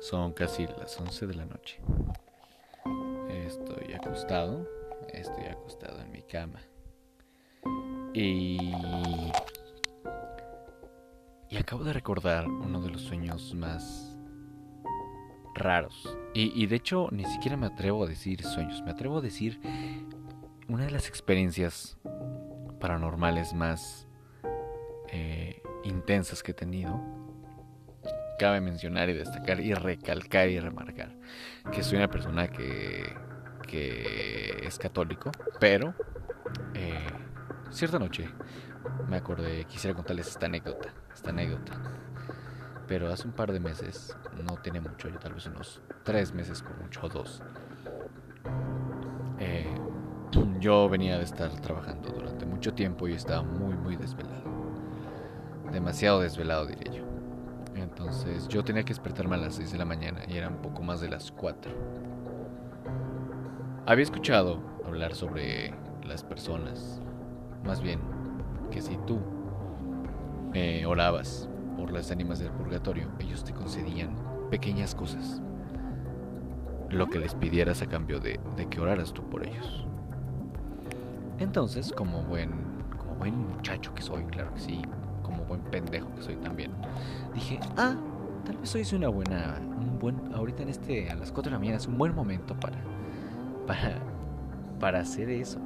Son casi las 11 de la noche. Estoy acostado, estoy acostado en mi cama. Y... Y acabo de recordar uno de los sueños más raros. Y, y, de hecho ni siquiera me atrevo a decir sueños, me atrevo a decir una de las experiencias paranormales más eh, intensas que he tenido. Cabe mencionar y destacar y recalcar y remarcar que soy una persona que, que es católico, pero eh, cierta noche me acordé, quisiera contarles esta anécdota, esta anécdota. Pero hace un par de meses, no tiene mucho, yo tal vez unos tres meses con mucho, o dos. Eh, yo venía de estar trabajando durante mucho tiempo y estaba muy, muy desvelado. Demasiado desvelado, diría yo. Entonces yo tenía que despertarme a las 6 de la mañana y era un poco más de las 4. Había escuchado hablar sobre las personas, más bien que si tú eh, orabas por las ánimas del purgatorio, ellos te concedían pequeñas cosas. Lo que les pidieras a cambio de, de que oraras tú por ellos. Entonces, como buen, como buen muchacho que soy, claro que sí, como buen pendejo que soy también, dije, ah, tal vez hoy es una buena, un buen, ahorita en este, a las 4 de la mañana es un buen momento para, para, para hacer eso.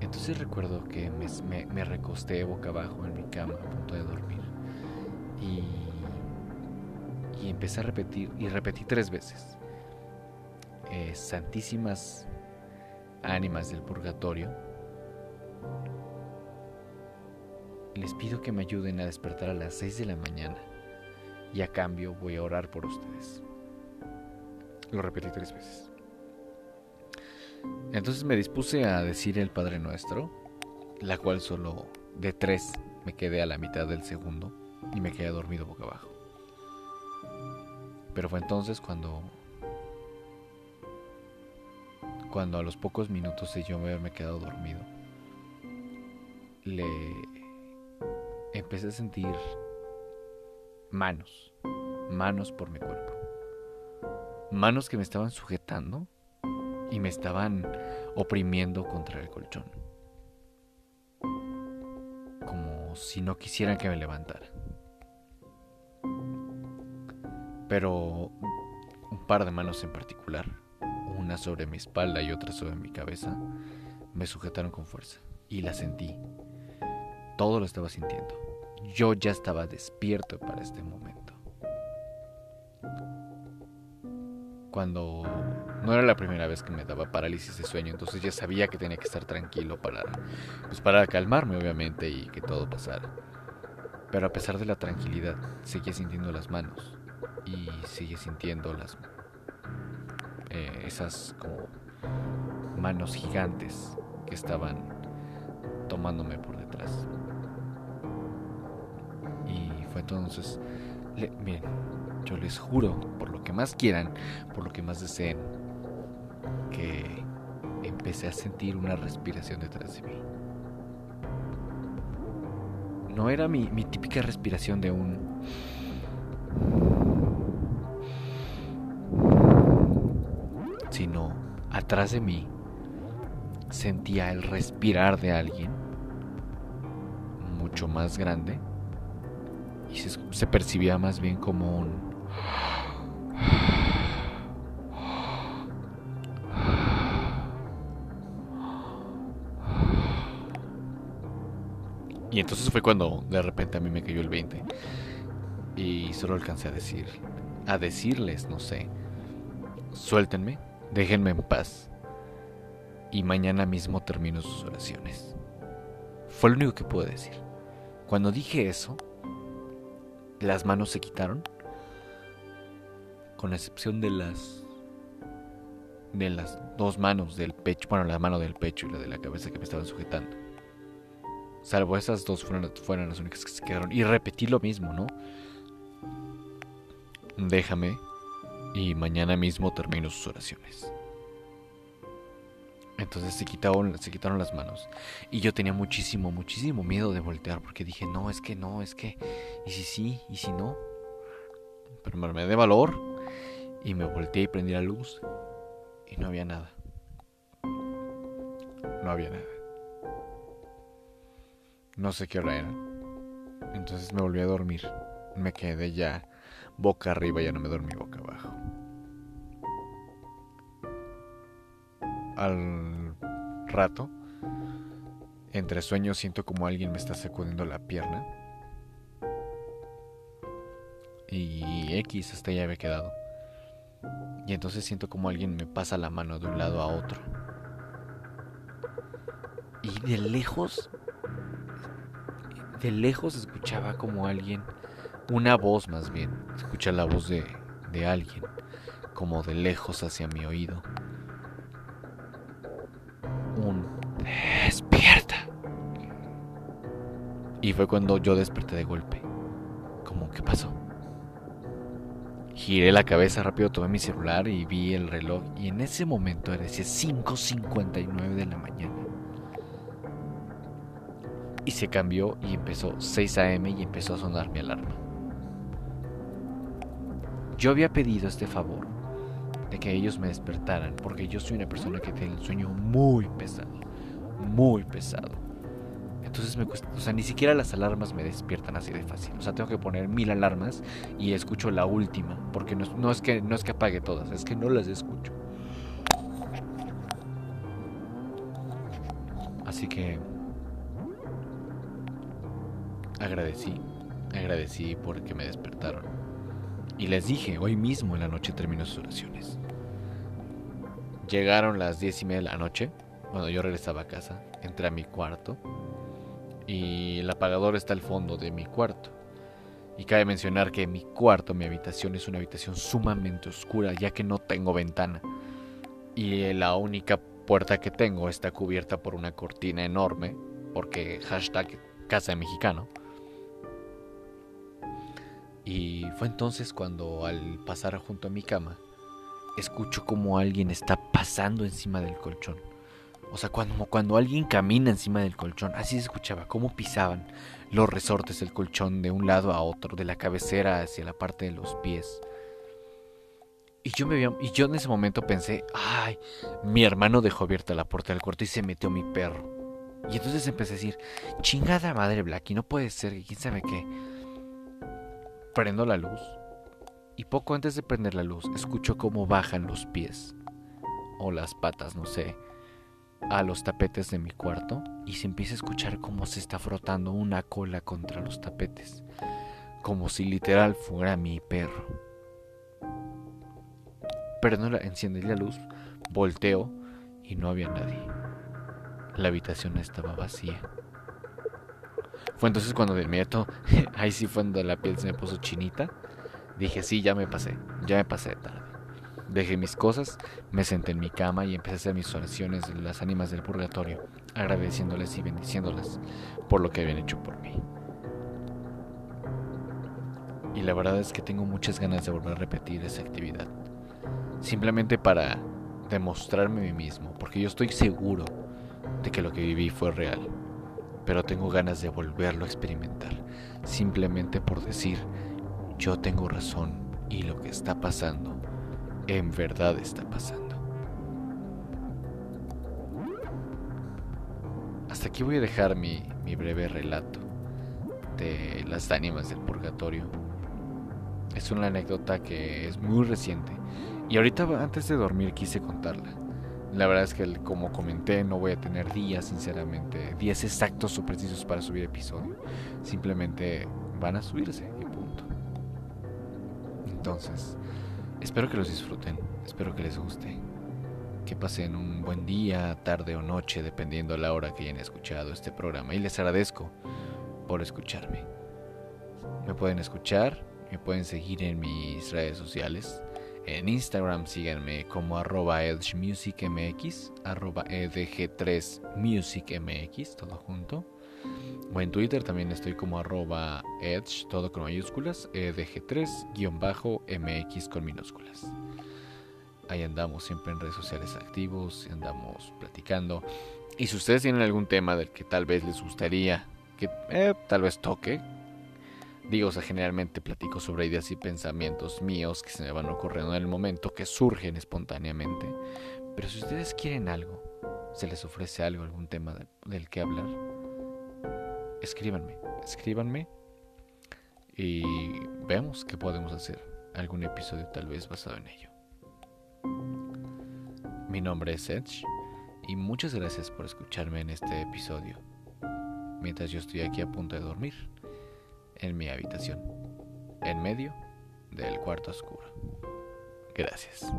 Entonces recuerdo que me, me, recosté boca abajo en mi cama a punto de dormir y, y empecé a repetir, y repetí tres veces. Eh, santísimas ánimas del purgatorio, les pido que me ayuden a despertar a las 6 de la mañana y a cambio voy a orar por ustedes. Lo repetí tres veces. Entonces me dispuse a decir el Padre Nuestro, la cual solo de tres me quedé a la mitad del segundo y me quedé dormido boca abajo. Pero fue entonces cuando cuando a los pocos minutos de yo haberme quedado dormido, le empecé a sentir manos, manos por mi cuerpo. Manos que me estaban sujetando y me estaban oprimiendo contra el colchón. Como si no quisieran que me levantara. Pero un par de manos en particular una sobre mi espalda y otra sobre mi cabeza, me sujetaron con fuerza y la sentí. Todo lo estaba sintiendo. Yo ya estaba despierto para este momento. Cuando no era la primera vez que me daba parálisis de sueño, entonces ya sabía que tenía que estar tranquilo para pues para calmarme obviamente y que todo pasara. Pero a pesar de la tranquilidad, seguía sintiendo las manos y seguía sintiendo las eh, esas como manos gigantes que estaban tomándome por detrás. Entonces, bien, yo les juro, por lo que más quieran, por lo que más deseen, que empecé a sentir una respiración detrás de mí. No era mi, mi típica respiración de un sino atrás de mí sentía el respirar de alguien mucho más grande y se, percibía más bien como un... Y entonces fue cuando de repente a mí me cayó el 20 y solo alcancé a decir, a decirles, no sé, suéltenme Déjenme en paz. Y mañana mismo termino sus oraciones. Fue lo único que pude decir. Cuando dije eso, las manos se quitaron. Con excepción de las. de las dos manos del pecho. Bueno, la mano del pecho y la de la cabeza que me estaban sujetando. Salvo esas dos fueron, fueron las únicas que se quedaron. Y repetí lo mismo, ¿no? Déjame y mañana mismo termino sus oraciones. Entonces se quitaron, se quitaron las manos. Y yo tenía muchísimo, muchísimo miedo de voltear porque dije, no, es que no, es que... ¿Y si sí? ¿Y si no? pero me armé de valor y me volteé y prendí la luz y no había nada. No había nada. No sé qué hora era. Entonces me volví a dormir. Me quedé ya boca arriba, ya no me dormí boca abajo. Al rato, entre sueños siento como alguien me está sacudiendo la pierna. Y X hasta ya había quedado. Y entonces siento como alguien me pasa la mano de un lado a otro. Y de lejos, de lejos escuchaba como alguien, una voz más bien, escucha la voz de, de alguien, como de lejos hacia mi oído. Y fue cuando yo desperté de golpe. Como, ¿qué pasó? Giré la cabeza rápido, tomé mi celular y vi el reloj. Y en ese momento decía 5.59 de la mañana. Y se cambió y empezó 6 a.m. y empezó a sonar mi alarma. Yo había pedido este favor de que ellos me despertaran porque yo soy una persona que tiene el sueño muy pesado, muy pesado. Entonces me cuesta, o sea, ni siquiera las alarmas me despiertan así de fácil. O sea, tengo que poner mil alarmas y escucho la última, porque no, no es que no es que apague todas, es que no las escucho. Así que agradecí, agradecí porque me despertaron. Y les dije, hoy mismo en la noche termino sus oraciones. Llegaron las diez y media de la noche, cuando yo regresaba a casa, entré a mi cuarto y el apagador está al fondo de mi cuarto. Y cabe mencionar que mi cuarto, mi habitación, es una habitación sumamente oscura, ya que no tengo ventana. Y la única puerta que tengo está cubierta por una cortina enorme, porque hashtag casa de mexicano. Y fue entonces cuando al pasar junto a mi cama, escucho como alguien está pasando encima del colchón. O sea, cuando, cuando alguien camina encima del colchón, así se escuchaba, cómo pisaban los resortes del colchón de un lado a otro, de la cabecera hacia la parte de los pies. Y yo, me y yo en ese momento pensé, ay, mi hermano dejó abierta la puerta del cuarto y se metió mi perro. Y entonces empecé a decir, chingada madre Blacky, no puede ser, quién sabe qué. Prendo la luz y poco antes de prender la luz escucho cómo bajan los pies o las patas, no sé, a los tapetes de mi cuarto y se empieza a escuchar cómo se está frotando una cola contra los tapetes, como si literal fuera mi perro. Pero no la enciende la luz, volteo y no había nadie. La habitación estaba vacía. Fue entonces cuando de inmediato, ahí sí fue cuando la piel se me puso chinita. Dije, sí, ya me pasé, ya me pasé de. Dejé mis cosas, me senté en mi cama y empecé a hacer mis oraciones de las ánimas del purgatorio, agradeciéndoles y bendiciéndolas por lo que habían hecho por mí. Y la verdad es que tengo muchas ganas de volver a repetir esa actividad. Simplemente para demostrarme a mí mismo, porque yo estoy seguro de que lo que viví fue real. Pero tengo ganas de volverlo a experimentar, simplemente por decir, yo tengo razón y lo que está pasando en verdad está pasando. Hasta aquí voy a dejar mi, breve relato de las ánimas del purgatorio. Es una anécdota que es muy reciente y ahorita antes de dormir quise contarla. La verdad es que como comenté no voy a tener días, sinceramente, días exactos o precisos para subir episodio. Simplemente van a subirse y punto. Entonces, Espero que los disfruten, espero que les guste. Que pasen un buen día, tarde o noche, dependiendo la hora que hayan escuchado este programa. Y les agradezco por escucharme. Me pueden escuchar, me pueden seguir en mis redes sociales. En Instagram síganme como arroba edgemusicmx, arroba edg3musicmx, todo junto. O en Twitter también estoy como arroba edge, todo con mayúsculas, edg3-mx con minúsculas. Ahí andamos siempre en redes sociales activos, andamos platicando. Y si ustedes tienen algún tema del que tal vez les gustaría que eh, tal vez toque, Digo, o sea, generalmente platico sobre ideas y pensamientos míos que se me van ocurriendo en el momento, que surgen espontáneamente. Pero si ustedes quieren algo, se les ofrece algo, algún tema del que hablar, escríbanme, escríbanme y veamos qué podemos hacer. Algún episodio tal vez basado en ello. Mi nombre es Edge y muchas gracias por escucharme en este episodio. Mientras yo estoy aquí a punto de dormir en mi habitación, en medio del cuarto oscuro. Gracias.